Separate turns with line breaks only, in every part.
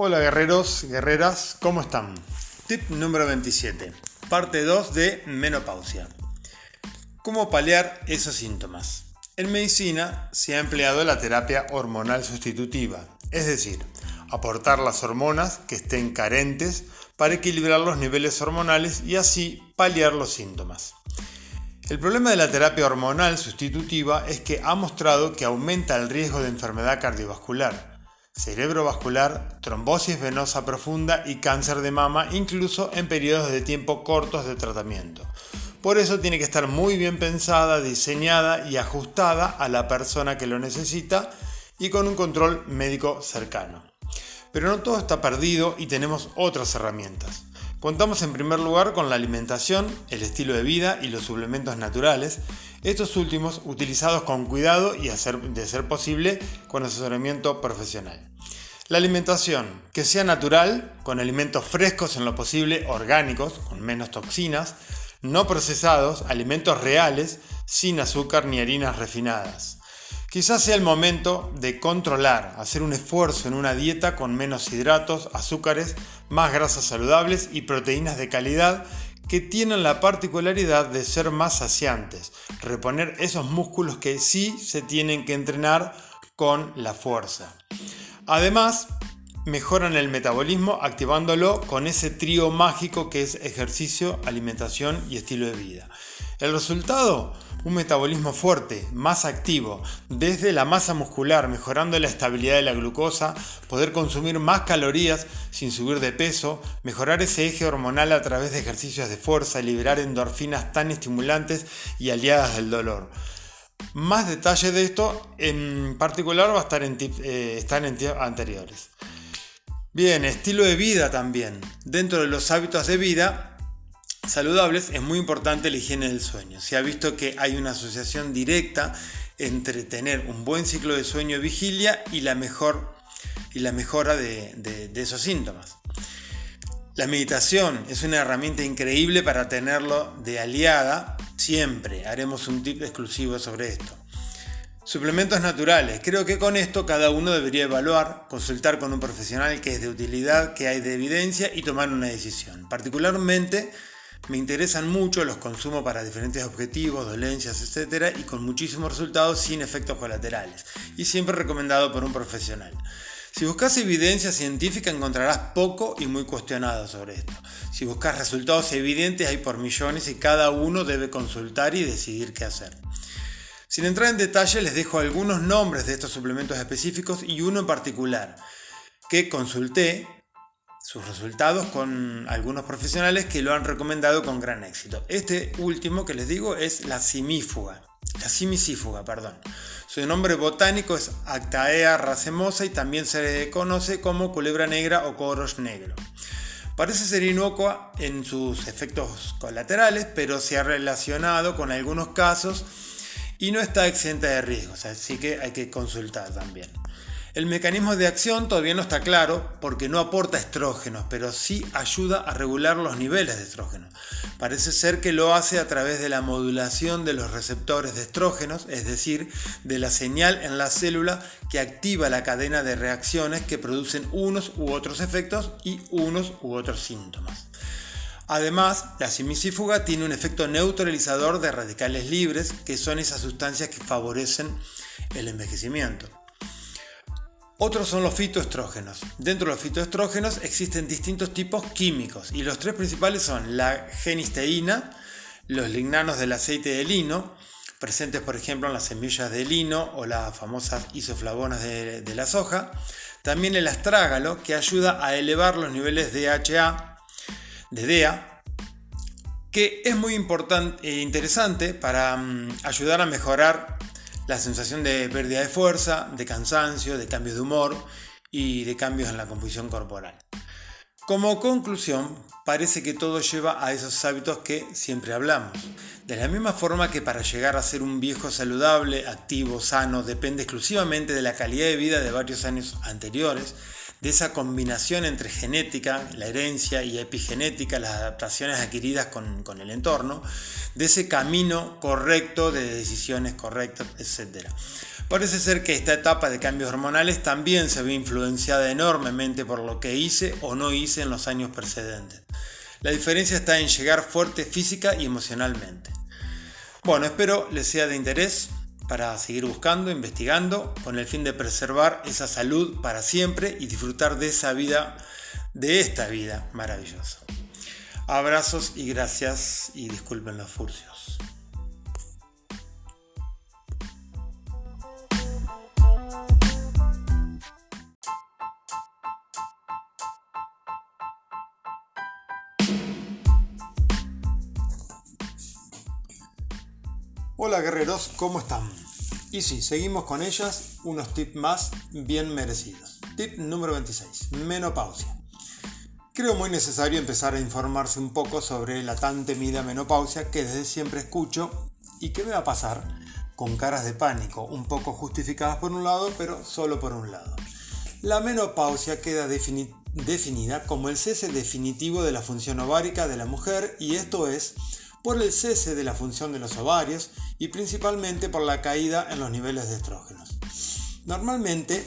Hola guerreros, guerreras, ¿cómo están? Tip número 27, parte 2 de menopausia. ¿Cómo paliar esos síntomas? En medicina se ha empleado la terapia hormonal sustitutiva, es decir, aportar las hormonas que estén carentes para equilibrar los niveles hormonales y así paliar los síntomas. El problema de la terapia hormonal sustitutiva es que ha mostrado que aumenta el riesgo de enfermedad cardiovascular, cerebrovascular, trombosis venosa profunda y cáncer de mama, incluso en periodos de tiempo cortos de tratamiento. Por eso tiene que estar muy bien pensada, diseñada y ajustada a la persona que lo necesita y con un control médico cercano. Pero no todo está perdido y tenemos otras herramientas. Contamos en primer lugar con la alimentación, el estilo de vida y los suplementos naturales, estos últimos utilizados con cuidado y de ser posible con asesoramiento profesional. La alimentación, que sea natural, con alimentos frescos en lo posible, orgánicos, con menos toxinas, no procesados, alimentos reales, sin azúcar ni harinas refinadas. Quizás sea el momento de controlar, hacer un esfuerzo en una dieta con menos hidratos, azúcares, más grasas saludables y proteínas de calidad que tienen la particularidad de ser más saciantes, reponer esos músculos que sí se tienen que entrenar con la fuerza. Además, mejoran el metabolismo activándolo con ese trío mágico que es ejercicio, alimentación y estilo de vida. El resultado, un metabolismo fuerte, más activo, desde la masa muscular, mejorando la estabilidad de la glucosa, poder consumir más calorías sin subir de peso, mejorar ese eje hormonal a través de ejercicios de fuerza, liberar endorfinas tan estimulantes y aliadas del dolor. Más detalle de esto en particular va a estar en, eh, están en tiempos anteriores. Bien, estilo de vida también. Dentro de los hábitos de vida, saludables es muy importante la higiene del sueño. Se ha visto que hay una asociación directa entre tener un buen ciclo de sueño vigilia y la, mejor, y la mejora de, de esos síntomas. La meditación es una herramienta increíble para tenerlo de aliada siempre. Haremos un tip exclusivo sobre esto. Suplementos naturales. Creo que con esto cada uno debería evaluar, consultar con un profesional que es de utilidad, que hay de evidencia y tomar una decisión. Particularmente me interesan mucho los consumos para diferentes objetivos, dolencias, etc. y con muchísimos resultados sin efectos colaterales. Y siempre recomendado por un profesional. Si buscas evidencia científica encontrarás poco y muy cuestionado sobre esto. Si buscas resultados evidentes hay por millones y cada uno debe consultar y decidir qué hacer. Sin entrar en detalle les dejo algunos nombres de estos suplementos específicos y uno en particular que consulté sus resultados con algunos profesionales que lo han recomendado con gran éxito. Este último que les digo es la simífuga, la simicífuga, perdón. Su nombre botánico es Actaea racemosa y también se conoce como culebra negra o coros negro. Parece ser inocua en sus efectos colaterales, pero se ha relacionado con algunos casos y no está exenta de riesgos, así que hay que consultar también. El mecanismo de acción todavía no está claro porque no aporta estrógenos, pero sí ayuda a regular los niveles de estrógenos. Parece ser que lo hace a través de la modulación de los receptores de estrógenos, es decir, de la señal en la célula que activa la cadena de reacciones que producen unos u otros efectos y unos u otros síntomas. Además, la simicífuga tiene un efecto neutralizador de radicales libres, que son esas sustancias que favorecen el envejecimiento. Otros son los fitoestrógenos. Dentro de los fitoestrógenos existen distintos tipos químicos y los tres principales son la genisteína, los lignanos del aceite de lino, presentes por ejemplo en las semillas de lino o las famosas isoflavonas de, la soja, también el astrágalo que ayuda a elevar los niveles de HA, de DEA, que es muy importante e interesante para mm, ayudar a mejorar la sensación de pérdida de fuerza, de cansancio, de cambios de humor y de cambios en la composición corporal. Como conclusión, parece que todo lleva a esos hábitos que siempre hablamos. De la misma forma que para llegar a ser un viejo saludable, activo, sano, depende exclusivamente de la calidad de vida de varios años anteriores, de esa combinación entre genética, la herencia y epigenética, las adaptaciones adquiridas con, el entorno, de ese camino correcto de decisiones correctas, etc. Parece ser que esta etapa de cambios hormonales también se ve influenciada enormemente por lo que hice o no hice en los años precedentes. La diferencia está en llegar fuerte física y emocionalmente. Bueno, espero les sea de interés para seguir buscando, investigando, con el fin de preservar esa salud para siempre y disfrutar de esa vida, de esta vida maravillosa. Abrazos y gracias y disculpen los furcios. ¿Cómo están? Y sí, seguimos con ellas, unos tips más bien merecidos. Tip número 26, menopausia. Creo muy necesario empezar a informarse un poco sobre la tan temida menopausia que desde siempre escucho y que me va a pasar con caras de pánico, un poco justificadas por un lado, pero solo por un lado. La menopausia queda definida como el cese definitivo de la función ovárica de la mujer y esto es por el cese de la función de los ovarios y principalmente por la caída en los niveles de estrógenos. Normalmente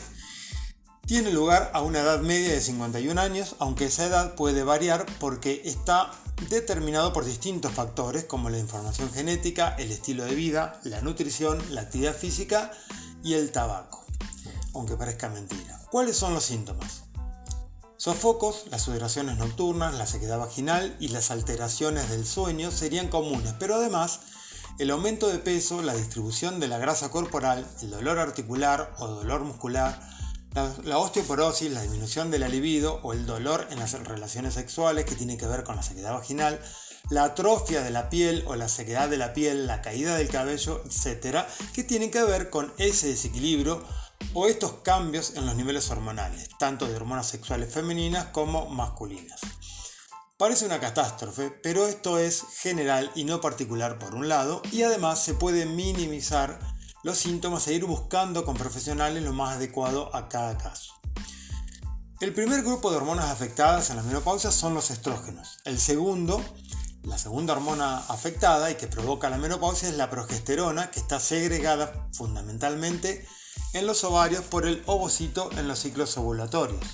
tiene lugar a una edad media de 51 años, aunque esa edad puede variar porque está determinado por distintos factores como la información genética, el estilo de vida, la nutrición, la actividad física y el tabaco. Aunque parezca mentira. ¿Cuáles son los síntomas? Sofocos, las sudoraciones nocturnas, la sequedad vaginal y las alteraciones del sueño serían comunes, pero además el aumento de peso, la distribución de la grasa corporal, el dolor articular o dolor muscular, la, osteoporosis, la disminución de la libido o el dolor en las relaciones sexuales que tiene que ver con la sequedad vaginal, la atrofia de la piel o la sequedad de la piel, la caída del cabello, etcétera, que tienen que ver con ese desequilibrio o estos cambios en los niveles hormonales, tanto de hormonas sexuales femeninas como masculinas. Parece una catástrofe, pero esto es general y no particular por un lado, y además se puede minimizar los síntomas e ir buscando con profesionales lo más adecuado a cada caso. El primer grupo de hormonas afectadas en la menopausia son los estrógenos. El segundo, la segunda hormona afectada y que provoca la menopausia es la progesterona, que está segregada fundamentalmente en los ovarios por el ovocito en los ciclos ovulatorios.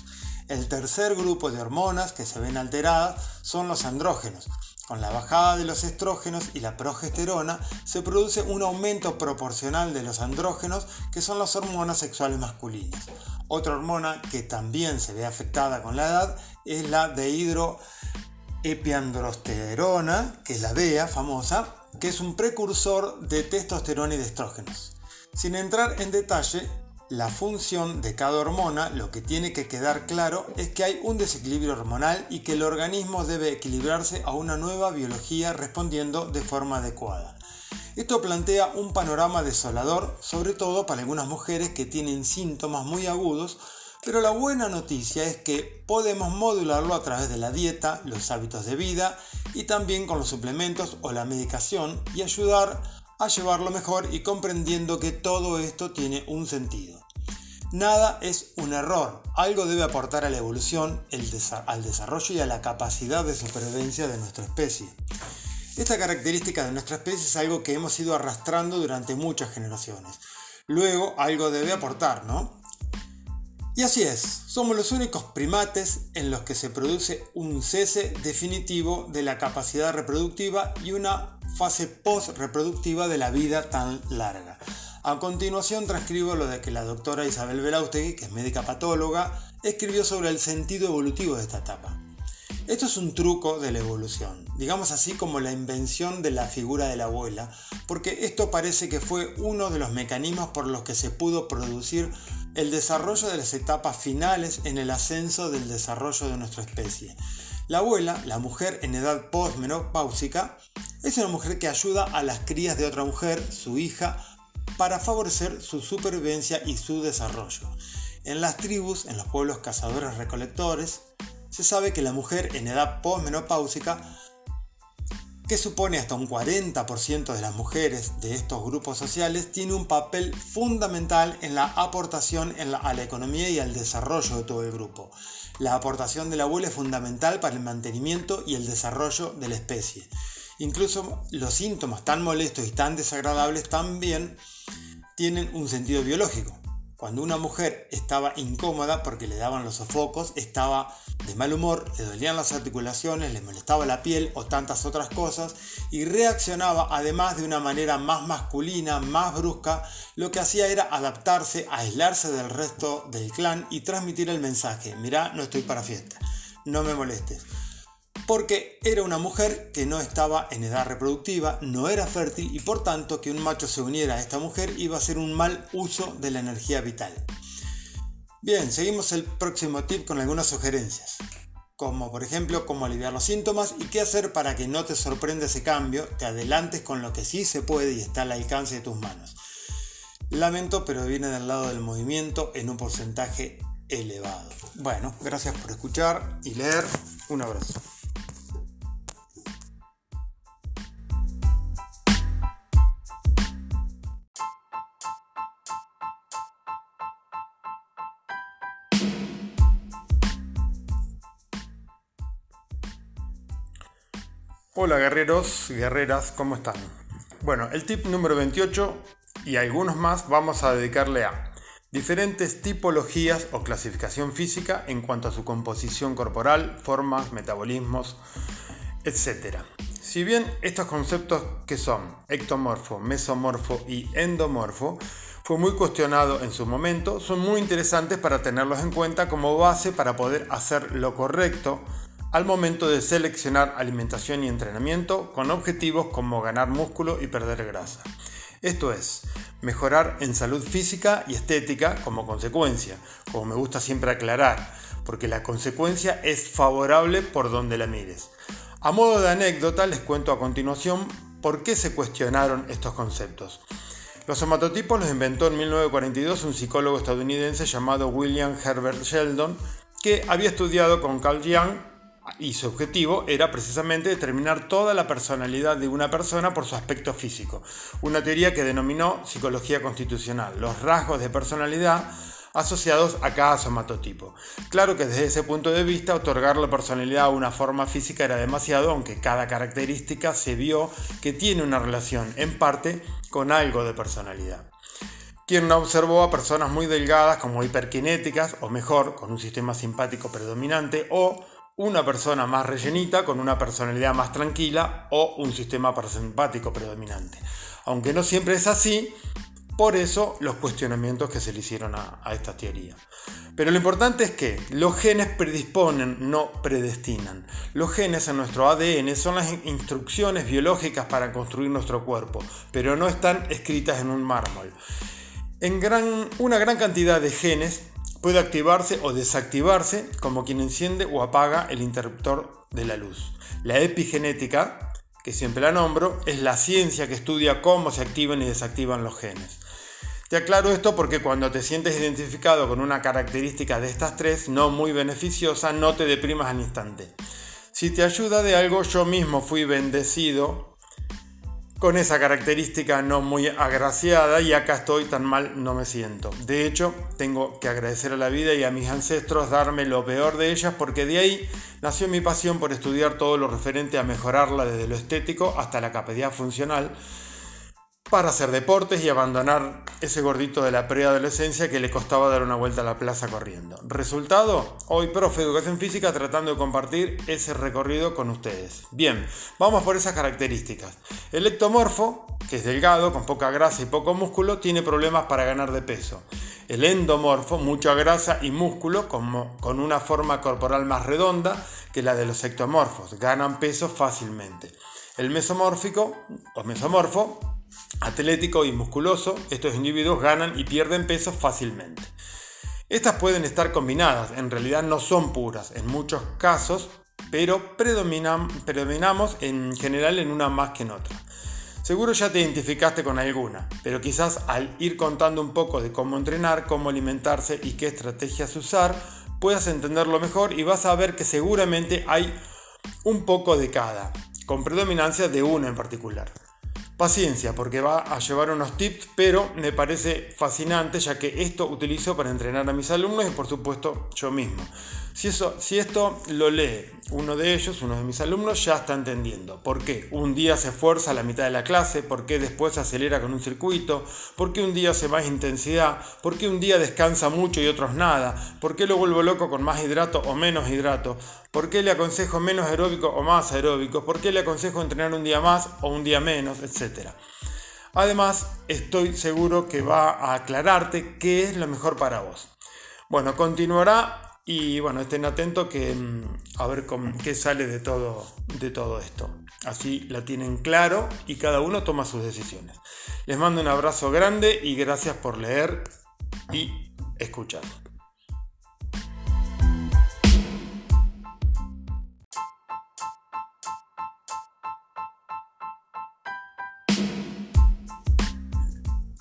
El tercer grupo de hormonas que se ven alteradas son los andrógenos, con la bajada de los estrógenos y la progesterona se produce un aumento proporcional de los andrógenos, que son las hormonas sexuales masculinas. Otra hormona que también se ve afectada con la edad es la dehidroepiandrosterona, que es la DEA famosa, que es un precursor de testosterona y de estrógenos. Sin entrar en detalle, la función de cada hormona, lo que tiene que quedar claro es que hay un desequilibrio hormonal y que el organismo debe equilibrarse a una nueva biología respondiendo de forma adecuada. Esto plantea un panorama desolador, sobre todo para algunas mujeres que tienen síntomas muy agudos, pero la buena noticia es que podemos modularlo a través de la dieta, los hábitos de vida y también con los suplementos o la medicación y ayudar llevarlo mejor y comprendiendo que todo esto tiene un sentido. Nada es un error, algo debe aportar a la evolución, al desarrollo y a la capacidad de supervivencia de nuestra especie. Esta característica de nuestra especie es algo que hemos ido arrastrando durante muchas generaciones. Luego algo debe aportar, ¿no? Y así es, somos los únicos primates en los que se produce un cese definitivo de la capacidad reproductiva y una fase post-reproductiva de la vida tan larga. A continuación transcribo lo de que la doctora Isabel Belaustegui, que es médica patóloga, escribió sobre el sentido evolutivo de esta etapa. Esto es un truco de la evolución, digamos así como la invención de la figura de la abuela, porque esto parece que fue uno de los mecanismos por los que se pudo producir el desarrollo de las etapas finales en el ascenso del desarrollo de nuestra especie. La abuela, la mujer en edad postmenopáusica, es una mujer que ayuda a las crías de otra mujer, su hija, para favorecer su supervivencia y su desarrollo. En las tribus, en los pueblos cazadores recolectores, se sabe que la mujer en edad postmenopáusica, que supone hasta un 40% de las mujeres de estos grupos sociales, tiene un papel fundamental en la aportación a la economía y al desarrollo de todo el grupo. La aportación de la abuela es fundamental para el mantenimiento y el desarrollo de la especie. Incluso los síntomas tan molestos y tan desagradables también tienen un sentido biológico. Cuando una mujer estaba incómoda porque le daban los sofocos, estaba de mal humor, le dolían las articulaciones, le molestaba la piel o tantas otras cosas y reaccionaba además de una manera más masculina, más brusca, lo que hacía era adaptarse, aislarse del resto del clan y transmitir el mensaje, mirá, no estoy para fiesta, no me molestes porque era una mujer que no estaba en edad reproductiva, no era fértil y por tanto que un macho se uniera a esta mujer iba a ser un mal uso de la energía vital. Bien, seguimos el próximo tip con algunas sugerencias, como por ejemplo cómo aliviar los síntomas y qué hacer para que no te sorprenda ese cambio, te adelantes con lo que sí se puede y está al alcance de tus manos. Lamento, pero viene del lado del movimiento en un porcentaje elevado. Bueno, gracias por escuchar y leer. Un abrazo. Hola guerreros, guerreras, ¿cómo están? Bueno, el tip número 28 y algunos más vamos a dedicarle a diferentes tipologías o clasificación física en cuanto a su composición corporal, formas, metabolismos, etc. Si bien estos conceptos que son ectomorfo, mesomorfo y endomorfo fue muy cuestionado en su momento, son muy interesantes para tenerlos en cuenta como base para poder hacer lo correcto al momento de seleccionar alimentación y entrenamiento con objetivos como ganar músculo y perder grasa. Esto es, mejorar en salud física y estética como consecuencia, como me gusta siempre aclarar, porque la consecuencia es favorable por donde la mires. A modo de anécdota les cuento a continuación por qué se cuestionaron estos conceptos. Los somatotipos los inventó en 1942 un psicólogo estadounidense llamado William Herbert Sheldon, que había estudiado con Carl Jung y su objetivo era precisamente determinar toda la personalidad de una persona por su aspecto físico, una teoría que denominó psicología constitucional, los rasgos de personalidad asociados a cada somatotipo. Claro que desde ese punto de vista otorgar la personalidad a una forma física era demasiado, aunque cada característica se vio que tiene una relación en parte con algo de personalidad. Quien no observó a personas muy delgadas como hiperkinéticas, o mejor, con un sistema simpático predominante, o una persona más rellenita con una personalidad más tranquila o un sistema parasimpático predominante. Aunque no siempre es así, por eso los cuestionamientos que se le hicieron a, esta teoría. Pero lo importante es que los genes predisponen, no predestinan. Los genes en nuestro ADN son las instrucciones biológicas para construir nuestro cuerpo, pero no están escritas en un mármol. En gran, una gran cantidad de genes Puede activarse o desactivarse como quien enciende o apaga el interruptor de la luz. La epigenética, que siempre la nombro, es la ciencia que estudia cómo se activan y desactivan los genes. Te aclaro esto porque cuando te sientes identificado con una característica de estas tres, no muy beneficiosa, no te deprimas al instante. Si te ayuda de algo, yo mismo fui bendecido con esa característica no muy agraciada y acá estoy tan mal no me siento. De hecho, tengo que agradecer a la vida y a mis ancestros darme lo peor de ellas porque de ahí nació mi pasión por estudiar todo lo referente a mejorarla desde lo estético hasta la capacidad funcional para hacer deportes y abandonar ese gordito de la preadolescencia que le costaba dar una vuelta a la plaza corriendo. Resultado, hoy profe de educación física tratando de compartir ese recorrido con ustedes. Bien, vamos por esas características. El ectomorfo, que es delgado, con poca grasa y poco músculo, tiene problemas para ganar de peso. El endomorfo, mucha grasa y músculo, con, una forma corporal más redonda que la de los ectomorfos, ganan peso fácilmente. El mesomórfico o mesomorfo atlético y musculoso, estos individuos ganan y pierden peso fácilmente. Estas pueden estar combinadas, en realidad no son puras en muchos casos, pero predominamos en general en una más que en otra. Seguro ya te identificaste con alguna, pero quizás al ir contando un poco de cómo entrenar, cómo alimentarse y qué estrategias usar, puedas entenderlo mejor y vas a ver que seguramente hay un poco de cada, con predominancia de una en particular. Paciencia, porque va a llevar unos tips, pero me parece fascinante ya que esto utilizo para entrenar a mis alumnos y por supuesto yo mismo. Si, eso, si esto lo lee uno de ellos, uno de mis alumnos, ya está entendiendo por qué un día se esfuerza a la mitad de la clase, por qué después acelera con un circuito, por qué un día hace más intensidad, por qué un día descansa mucho y otros nada, por qué lo vuelvo loco con más hidrato o menos hidrato, por qué le aconsejo menos aeróbico o más aeróbico, por qué le aconsejo entrenar un día más o un día menos, etc. Además, estoy seguro que va a aclararte qué es lo mejor para vos. Bueno, continuará y bueno, estén atentos que mm, a ver qué sale de todo, de todo esto. Así la tienen claro y cada uno toma sus decisiones. Les mando un abrazo grande y gracias por leer y escuchar.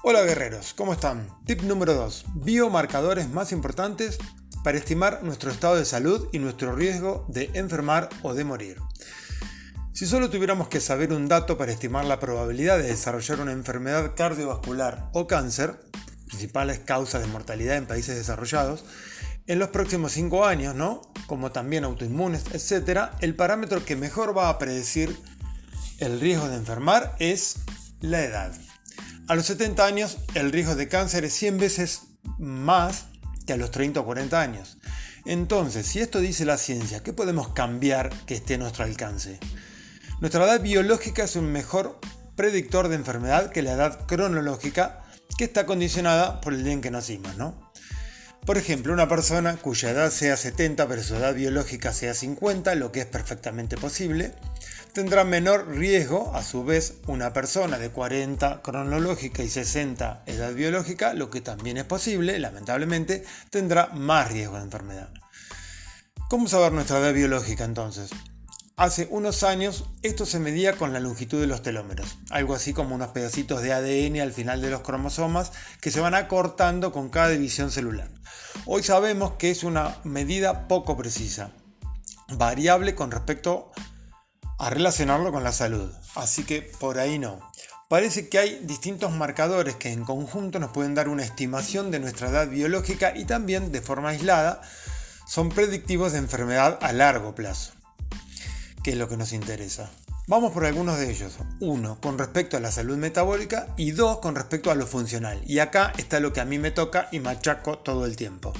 Hola guerreros, ¿cómo están? Tip número 2. Biomarcadores más importantes para estimar nuestro estado de salud y nuestro riesgo de enfermar o de morir. Si solo tuviéramos que saber un dato para estimar la probabilidad de desarrollar una enfermedad cardiovascular o cáncer, principales causas de mortalidad en países desarrollados, en los próximos 5 años, ¿no? Como también autoinmunes, etc., el parámetro que mejor va a predecir el riesgo de enfermar es la edad. A los 70 años el riesgo de cáncer es 100 veces más a los 30 o 40 años. Entonces, si esto dice la ciencia, ¿qué podemos cambiar que esté a nuestro alcance? Nuestra edad biológica es un mejor predictor de enfermedad que la edad cronológica que está condicionada por el día en que nacimos, ¿no? Por ejemplo, una persona cuya edad sea 70 pero su edad biológica sea 50, lo que es perfectamente posible, tendrá menor riesgo, a su vez, una persona de 40 cronológica y 60 edad biológica, lo que también es posible, lamentablemente, tendrá más riesgo de enfermedad. ¿Cómo saber nuestra edad biológica entonces? Hace unos años esto se medía con la longitud de los telómeros, algo así como unos pedacitos de ADN al final de los cromosomas que se van acortando con cada división celular. Hoy sabemos que es una medida poco precisa, variable con respecto a relacionarlo con la salud. Así que por ahí no. Parece que hay distintos marcadores que en conjunto nos pueden dar una estimación de nuestra edad biológica y también de forma aislada son predictivos de enfermedad a largo plazo, que es lo que nos interesa. Vamos por algunos de ellos. Uno, con respecto a la salud metabólica y dos, con respecto a lo funcional. Y acá está lo que a mí me toca y machaco todo el tiempo.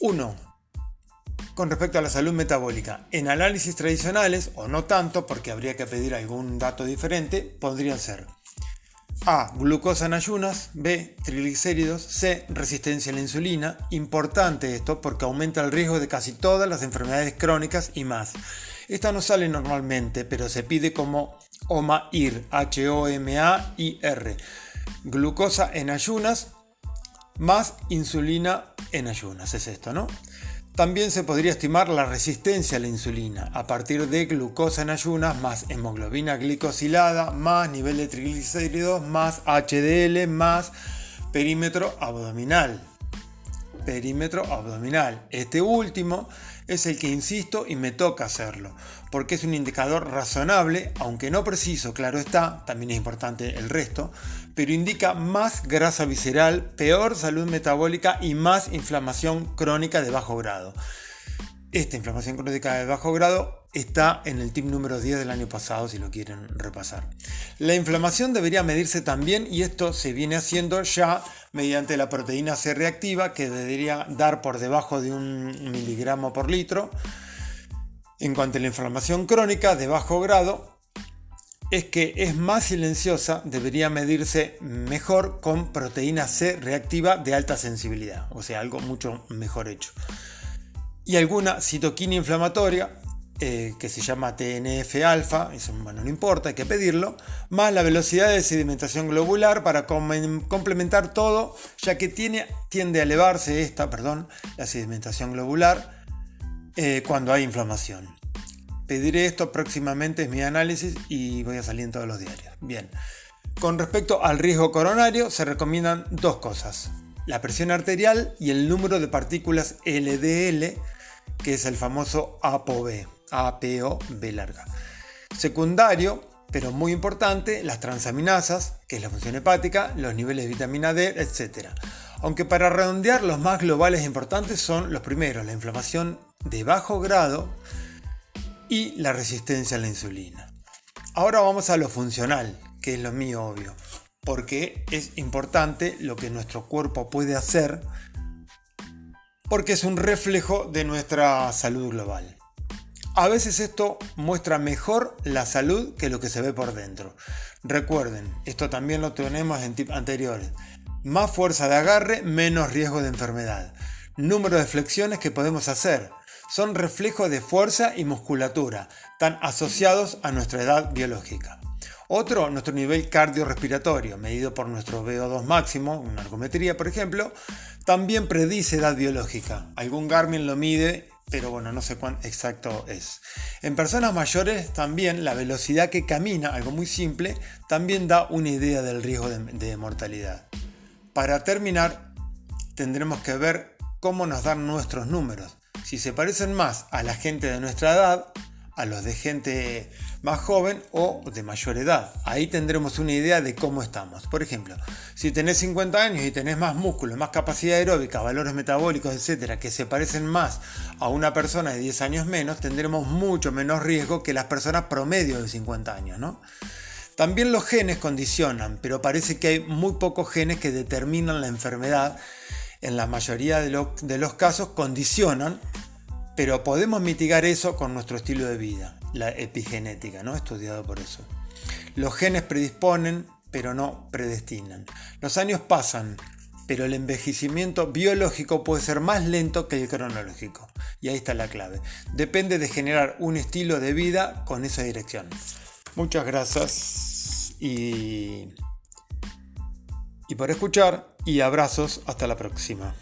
Uno, con respecto a la salud metabólica. En análisis tradicionales, o no tanto, porque habría que pedir algún dato diferente, podrían ser A. Glucosa en ayunas. B. Triglicéridos. C. Resistencia a la insulina. Importante esto porque aumenta el riesgo de casi todas las enfermedades crónicas y más. Esta no sale normalmente, pero se pide como OMA-IR. H-O-M-A-I-R. Glucosa en ayunas más insulina en ayunas. Es esto, ¿no? También se podría estimar la resistencia a la insulina a partir de glucosa en ayunas más hemoglobina glicosilada más nivel de triglicéridos más HDL más perímetro abdominal. Perímetro abdominal. Este último es el que insisto y me toca hacerlo, porque es un indicador razonable, aunque no preciso, claro está, también es importante el resto, pero indica más grasa visceral, peor salud metabólica y más inflamación crónica de bajo grado. Esta inflamación crónica de bajo grado está en el tip número 10 del año pasado si lo quieren repasar. La inflamación debería medirse también y esto se viene haciendo ya mediante la proteína C reactiva que debería dar por debajo de un miligramo por litro. En cuanto a la inflamación crónica de bajo grado, es que es más silenciosa, debería medirse mejor con proteína C reactiva de alta sensibilidad, o sea, algo mucho mejor hecho. Y alguna citoquina inflamatoria, eh, que se llama TNF-alfa, eso bueno, no importa, hay que pedirlo, más la velocidad de sedimentación globular para complementar todo, ya que tiene, tiende a elevarse esta, perdón, la sedimentación globular eh, cuando hay inflamación. Pediré esto próximamente, es mi análisis y voy a salir en todos los diarios. Bien, con respecto al riesgo coronario se recomiendan dos cosas, la presión arterial y el número de partículas LDL, que es el famoso ApoB. APO B larga. Secundario, pero muy importante, las transaminasas, que es la función hepática, los niveles de vitamina D, etc. Aunque para redondear los más globales e importantes son los primeros, la inflamación de bajo grado y la resistencia a la insulina. Ahora vamos a lo funcional, que es lo mío obvio, porque es importante lo que nuestro cuerpo puede hacer, porque es un reflejo de nuestra salud global. A veces esto muestra mejor la salud que lo que se ve por dentro. Recuerden, esto también lo tenemos en tip anteriores. Más fuerza de agarre, menos riesgo de enfermedad. Número de flexiones que podemos hacer. Son reflejos de fuerza y musculatura, tan asociados a nuestra edad biológica. Otro, nuestro nivel cardiorrespiratorio, medido por nuestro VO2 máximo, una ergometría por ejemplo, también predice edad biológica. Algún Garmin lo mide pero bueno, no sé cuán exacto es. En personas mayores también la velocidad que camina, algo muy simple, también da una idea del riesgo de, mortalidad. Para terminar, tendremos que ver cómo nos dan nuestros números. Si se parecen más a la gente de nuestra edad, a los de gente más joven o de mayor edad. Ahí tendremos una idea de cómo estamos. Por ejemplo, si tenés 50 años y tenés más músculo, más capacidad aeróbica, valores metabólicos, etcétera, que se parecen más a una persona de 10 años menos, tendremos mucho menos riesgo que las personas promedio de 50 años, ¿no? También los genes condicionan, pero parece que hay muy pocos genes que determinan la enfermedad. En la mayoría de, los casos condicionan pero podemos mitigar eso con nuestro estilo de vida, la epigenética, ¿no? Estudiado por eso. Los genes predisponen, pero no predestinan. Los años pasan, pero el envejecimiento biológico puede ser más lento que el cronológico. Y ahí está la clave. Depende de generar un estilo de vida con esa dirección. Muchas gracias y, por escuchar y abrazos hasta la próxima.